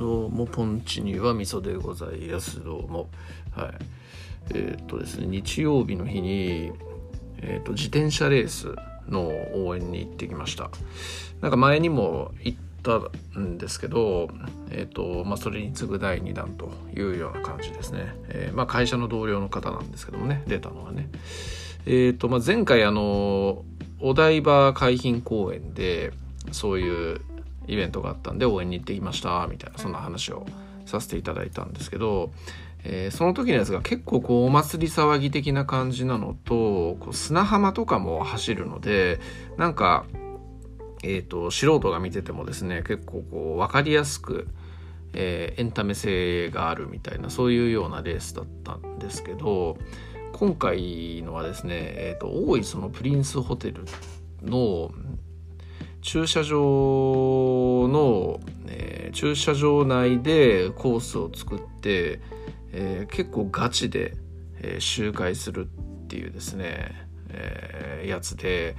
どうもポンチには味噌でございます。どうも。はい。えー、っとですね日曜日の日に、えー、っと自転車レースの応援に行ってきました。なんか前にも行ったんですけど、えーとまあ、それに次ぐ第2弾というような感じですね、え、まあ、会社の同僚の方なんですけどもね出たのはね。えーとまあ、前回あのお台場海浜公園でそういうイベントがあったんで応援に行ってきましたみたいなそんな話をさせていただいたんですけど、えー、その時のやつが結構こうお祭り騒ぎ的な感じなのとこう砂浜とかも走るのでなんか、えーと、素人が見ててもですね結構こう分かりやすく、えー、エンタメ性があるみたいなそういうようなレースだったんですけど今回のはですね、えーと、と大井そのプリンスホテルの駐車場の、えー、駐車場内でコースを作って、えー、結構ガチで、えー、周回するっていうですね、え、やつで、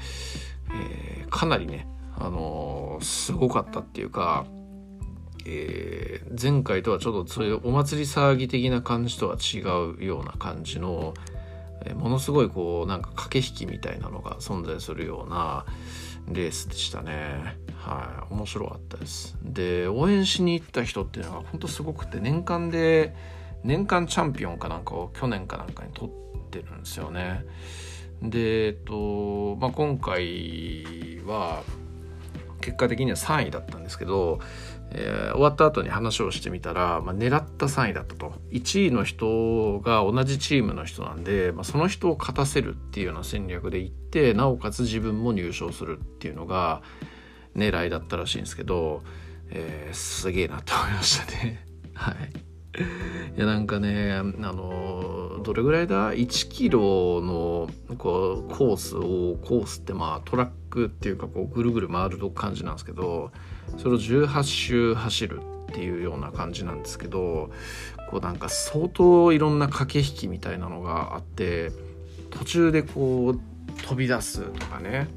え、かなりね、あの、すごかったっていうか、え、前回とはちょっとそういうお祭り騒ぎ的な感じとは違うような感じの、え、ものすごいこうなんか駆け引きみたいなのが存在するような、レースでしたね。はい。面白かったです。で応援しに行った人っていうのが本当すごくて年間で年間チャンピオンかなんかを去年かなんかに取ってるんですよね。でえっと、まあ、今回は結果的には3位だったんですけどえー、終わった後に話をしてみたら、まあ、狙った3位だったと。1位の人が同じチームの人なんで、まあ、その人を勝たせるっていうような戦略でいってなおかつ自分も入賞するっていうのが狙いだったらしいんですけど、えー、すげえなと思いましたね。はい。いやなんかねあのどれぐらいだ？1キロのこうコースをコースってまあトラックっていうかこうぐるぐる回る感じなんですけどそれを18周走るっていうような感じなんですけどこうなんか相当いろんな駆け引きみたいなのがあって途中でこう飛び出すとかね、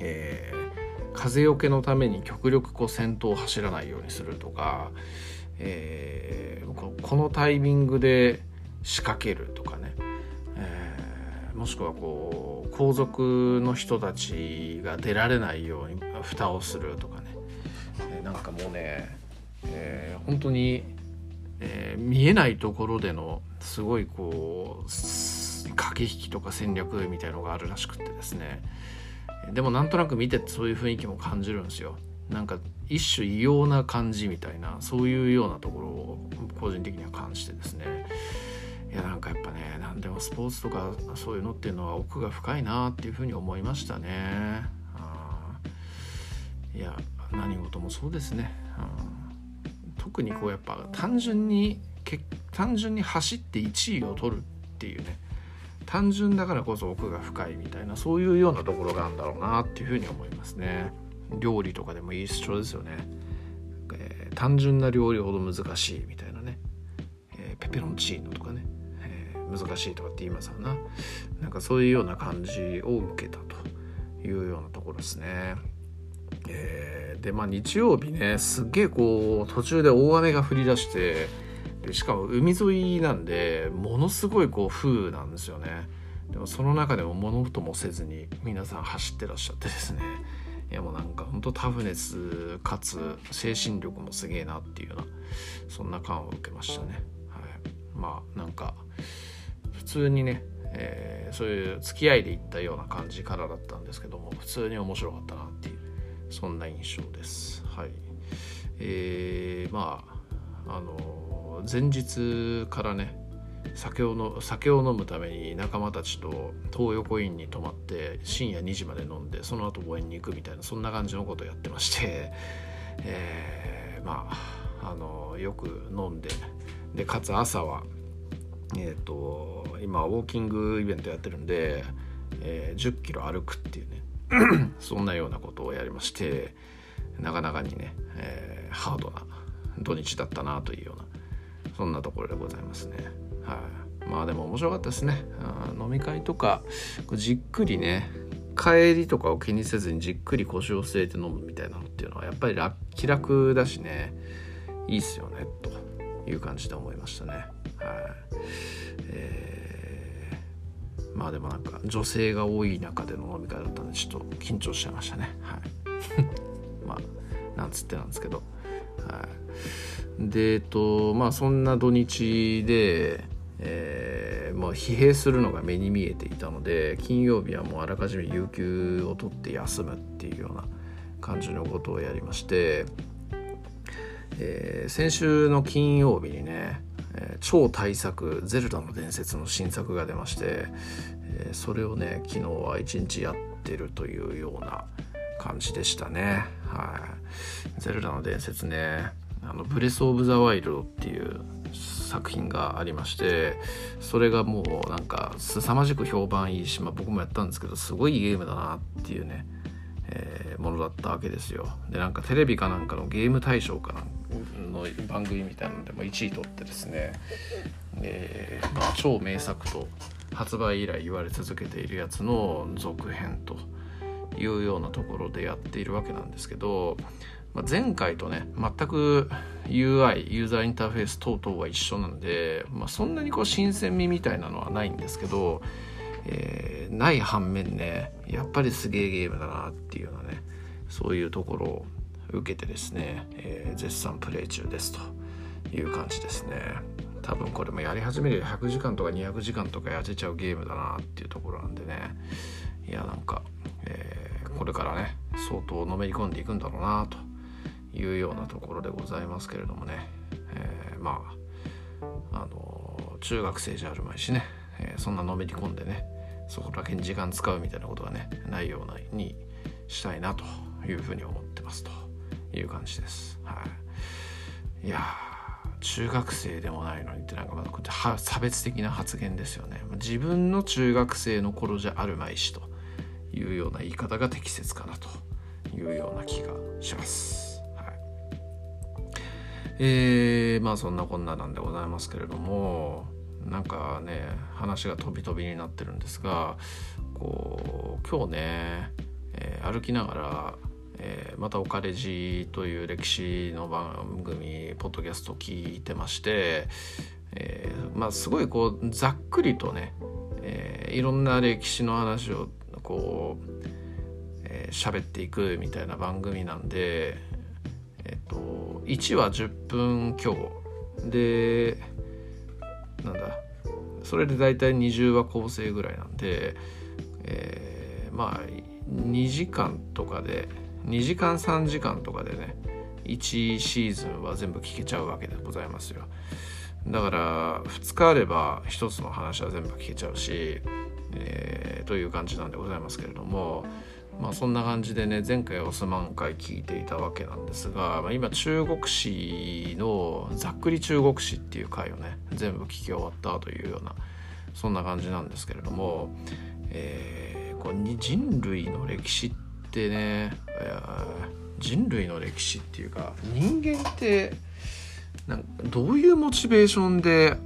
えー、風よけのために極力こう先頭を走らないようにするとか、えー、このタイミングで仕掛けるとかね、えー、もしくはこう後続の人たちが出られないように蓋をするとかね。なんかもうね、えー、本当に、えー、見えないところでのすごいこう駆け引きとか戦略みたいのがあるらしくてですね。でもなんとなく見ててそういう雰囲気も感じるんですよ。なんか一種異様な感じみたいなそういうようなところを個人的には感じてですね。いやなんかやっぱね何でもスポーツとかそういうのっていうのは奥が深いなっていうふうに思いましたね。いや何事もそうですね、うん、特にこうやっぱ単純に単純に走って1位を取るっていうね。単純だからこそ奥が深いみたいなそういうようなところがあるんだろうなっていうふうに思いますね。料理とかでもいい主張ですよね、えー、単純な料理ほど難しいみたいなね、えー、ペペロンチーノとかね、えー、難しいとかって言いますわな。なんかそういうような感じを受けたというようなところですね。えー、でまあ日曜日ねすっげえこう途中で大雨が降り出してでしかも海沿いなんでものすごいこう風なんですよね。でもその中でも物音もせずに皆さん走ってらっしゃってですね。いやもうなんかほんとタフネスかつ精神力もすげえなっていうようなそんな感を受けましたね、はい、まあなんか普通にねえー、そういう付き合いで行ったような感じからだったんですけども普通に面白かったなっていう。そんな印象です。はい。えー、まああの前日からね酒をの酒を飲むために仲間たちと東横インに泊まって深夜2時まで飲んでその後応援に行くみたいなそんな感じのことをやってまして、えー、まああのよく飲んででかつ朝はえっ、ー、と今ウォーキングイベントやってるんで、えー、1 0キロ歩くっていうね そんなようなことをやりましてなかなかにね、えー、ハードな土日だったなというようなそんなところでございますね。はい、まあでも面白かったですね。飲み会とかじっくりね帰りとかを気にせずにじっくり腰を据えて飲むみたいなのっていうのはやっぱり気楽だしねいいっすよねという感じで思いましたね。はい、まあでもなんか女性が多い中での飲み会だったんでちょっと緊張しちゃいましたね。はい まあなんつってなんですけど。はい、でえっとまあそんな土日で、えー、まあ、疲弊するのが目に見えていたので金曜日はもうあらかじめ有給を取って休むっていうような感じのことをやりましてえー、先週の金曜日にね、えー、超大作「ゼルダの伝説」の新作が出まして、えー、それをね昨日は一日やってるというような感じでしたね。はい、ゼルダの伝説ねあのブレス・オブ・ザ・ワイルドっていう作品がありましてそれがもうなんか凄まじく評判いいし、まあ、僕もやったんですけどすごいゲームだなっていうね、えー、ものだったわけですよ。でなんかテレビかなんかのゲーム大賞かなんの番組みたいなのでも1位取ってですね、えー、まあ、超名作と発売以来言われ続けているやつの続編というようなところでやっているわけなんですけど、まあ、前回とね全く UI ユーザーインターフェース等々は一緒なんで、まあ、そんなにこう新鮮味みたいなのはないんですけど、えー、ない反面ねやっぱりすげえゲームだなっていうようなねそういうところを受けてですね、えー、絶賛プレイ中ですという感じですね。多分これもやり始める100時間とか200時間とかやれちゃうゲームだなっていうところなんでね。いやなんか、えー、これからね相当のめり込んでいくんだろうなというようなところでございますけれどもね、えー、まああの中学生じゃあるまいしね、えそんなのめり込んでねそこだけに時間使うみたいなことがねないようなにしたいなというふうに思ってますと。いう感じです。はい、いや中学生でもないのにってなんかまだ差別的な発言ですよね。自分の中学生の頃じゃあるまいしというような言い方が適切かなというような気がします。はい、えー、まあそんなこんななんでございますけれどもなんかね話が飛び飛びになってるんですがこう今日ね、えー、歩きながらえー、また「おかれじ」という歴史の番組ポッドキャストを聞いてまして、えー、まあすごいこうざっくりとね、えー、いろんな歴史の話をこうえー、喋っていくみたいな番組なんで、えっ、と1話10分強。でなんだそれで大体20話構成ぐらいなんで、えー、まあ2時間とかで2時間3時間とかでね1シーズンは全部聞けちゃうわけでございますよ。だから2日あれば1つの話は全部聞けちゃうし、えー、という感じなんでございますけれどもまあそんな感じでね前回オスマン回聞いていたわけなんですが、まあ、今中国史のざっくり中国史っていう回をね全部聞き終わったというようなそんな感じなんですけれども、えー、こう人類の歴史ってってね人類の歴史っていうか人間ってなんかどういうモチベーションで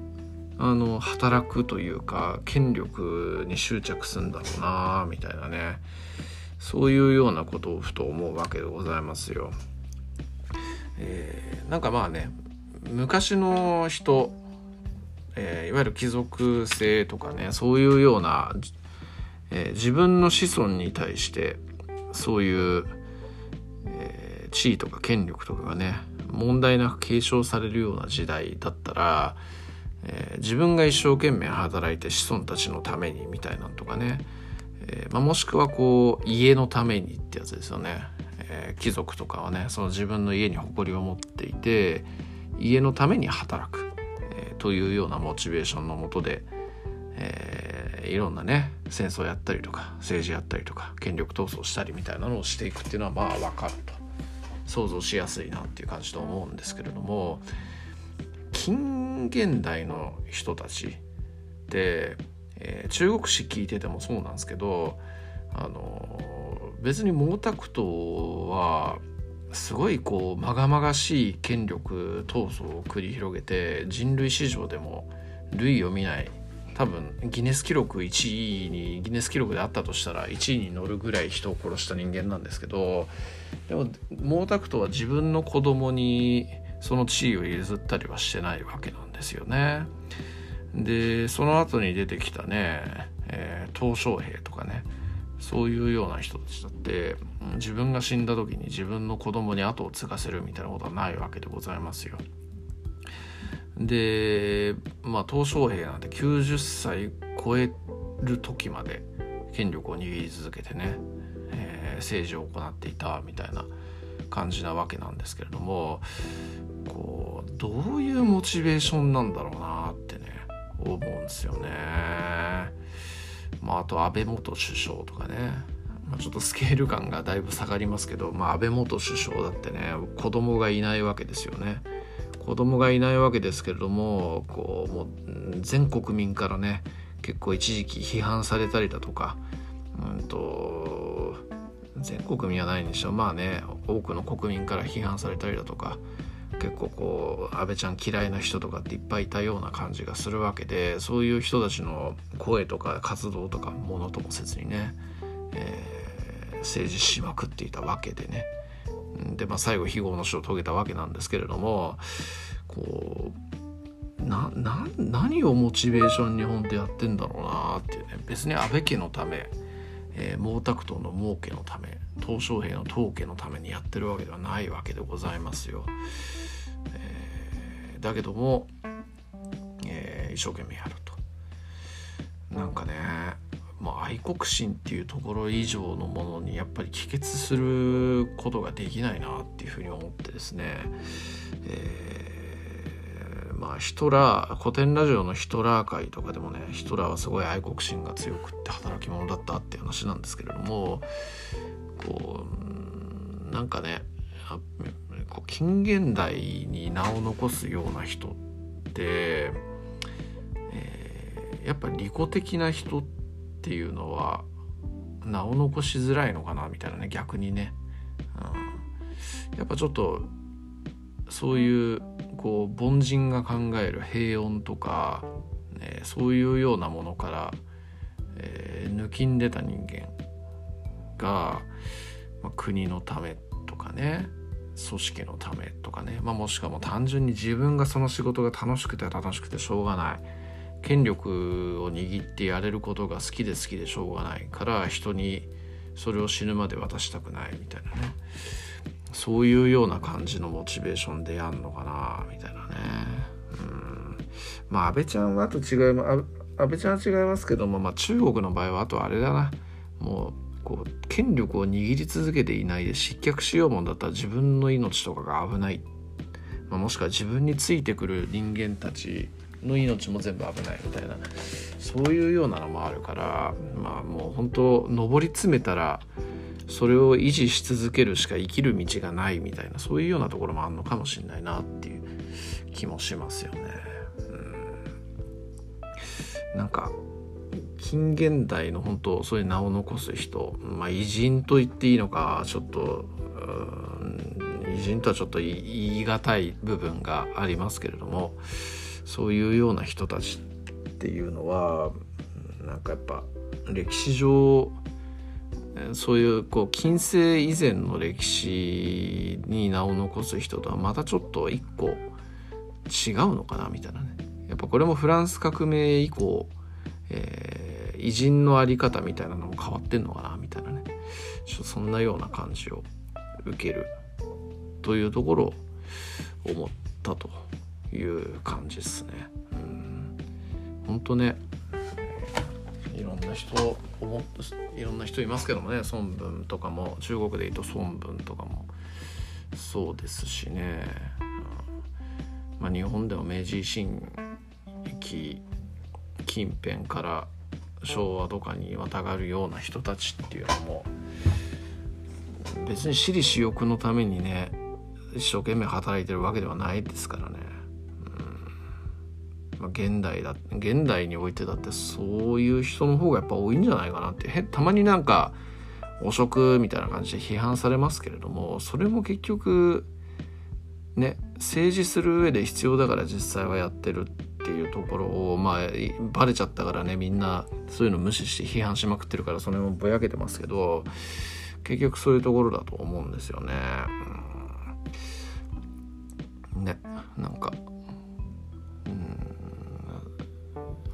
あの働くというか権力に執着するんだろうなみたいなねそういうようなことをふと思うわけでございますよ。えー、なんかまあね昔の人、えー、いわゆる貴族性とかねそういうような、えー、自分の子孫に対してそういう、えー、地位とか権力とかがね問題なく継承されるような時代だったら、えー、自分が一生懸命働いて子孫たちのためにみたいなんとかね、えーまあ、もしくはこう家のためにってやつですよね、えー、貴族とかはねその自分の家に誇りを持っていて家のために働く、えー、というようなモチベーションのもとで、えーいろんなね戦争やったりとか政治やったりとか権力闘争したりみたいなのをしていくっていうのはまあ分かると。想像しやすいなっていう感じと思うんですけれども近現代の人たちで、えー、中国史聞いててもそうなんですけどあの別に毛沢東はすごいこうまがまがしい権力闘争を繰り広げて人類史上でも類を見ない多分ギネス記録1位にギネス記録であったとしたら1位に乗るぐらい人を殺した人間なんですけどでも毛沢東は自分の子供にその地位を譲ったりはしてないわけなんですよね。でその後に出てきたね、え、鄧小平とかねそういうような人たちだって自分が死んだ時に自分の子供に後を継がせるみたいなことはないわけでございますよ。でまあ鄧小平なんて90歳超える時まで権力を握り続けてね、えー、政治を行っていたみたいな感じなわけなんですけれどもこうどういうモチベーションなんだろうなってね思うんですよね。まあ、あと安倍元首相とかね、まあ、ちょっとスケール感がだいぶ下がりますけど、まあ、安倍元首相だってね子供がいないわけですよね。子供がいないわけですけれどもこうもう全国民からね結構一時期批判されたりだとか、うんと、全国民はないにしろまあね多くの国民から批判されたりだとか結構こう安倍ちゃん嫌いな人とかっていっぱいいたような感じがするわけでそういう人たちの声とか活動とかものともせずにね、えー、政治しまくっていたわけでね。で、まあ、最後非業の死を遂げたわけなんですけれどもこうなな何をモチベーションに本当やってんだろうなっていうね別に安倍家のため、えー、毛沢東の儲けのため鄧小平の統家のためにやってるわけではないわけでございますよ。えー、だけども、えー、一生懸命やると。なんかねまあ、愛国心っていうところ以上のものにやっぱり帰結することができないなっていうふうに思ってですね、えー、まあヒトラー古典ラジオのヒトラー界とかでもねヒトラーはすごい愛国心が強くって働き者だったっていう話なんですけれどもこうなんかねこう近現代に名を残すような人って、えー、やっぱ利己的な人ってっていうのは名を残しづらいのかなみたいなね逆にね、うん、やっぱちょっとそういうこう凡人が考える平穏とか、ね、そういうようなものから、えー、抜きんでた人間が、まあ、国のためとかね組織のためとかね、まあ、もしくはもう単純に自分がその仕事が楽しくて楽しくてしょうがない。権力を握ってやれることが好きで好きでしょうがないから人にそれを死ぬまで渡したくないみたいなね。そういうような感じのモチベーションでやんのかなみたいなね。うん。まあ安倍ちゃんはあと違いま安倍ちゃんは違いますけども、まあ、中国の場合はあとあれだな。もうこう権力を握り続けていないで失脚しようもんだったら自分の命とかが危ない、まあ、もしくは自分についてくる人間たちの命も全部危ないみたいなそういうようなのもあるからまあもう本当上り詰めたらそれを維持し続けるしか生きる道がないみたいなそういうようなところもあるのかもしれないなっていう気もしますよね。うん、なんか近現代の本当そういう名を残す人、まあ、偉人と言っていいのかちょっと偉人とはちょっと言い難い部分がありますけれどもそういうような人たちっていうのはなんかやっぱ歴史上そういうこう近世以前の歴史に名を残す人とはまたちょっと一個違うのかなみたいなね。やっぱこれもフランス革命以降、えー、偉人の在り方みたいなのも変わってんのかなみたいなね。ちょそんなような感じを受けるというところを思ったと。いう感じですね。うん、本当ね。いろんな人思っいろんな人いますけどもね。孫文とかも中国で言うと孫文とかも。そうですしね、うん、まあ、日本では明治維新期近辺から昭和とかにまたがるような人たちっていうのも別に私利私欲のためにね一生懸命働いてるわけではないですからね。まあ、現代だ現代においてだってそういう人の方がやっぱ多いんじゃないかなってへたまになんか汚職みたいな感じで批判されますけれどもそれも結局ね政治する上で必要だから実際はやってるっていうところをまあバレちゃったからねみんなそういうの無視して批判しまくってるからそれもぼやけてますけど結局そういうところだと思うんですよね。うん、ねなんか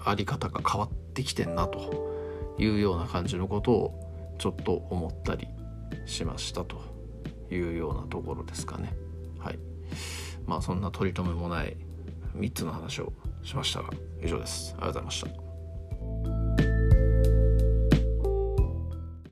あり方が変わってきてんなというような感じのことをちょっと思ったりしましたというようなところですかね。はいまあそんな取り留めもない3つの話をしましたが以上です。ありがとうございました。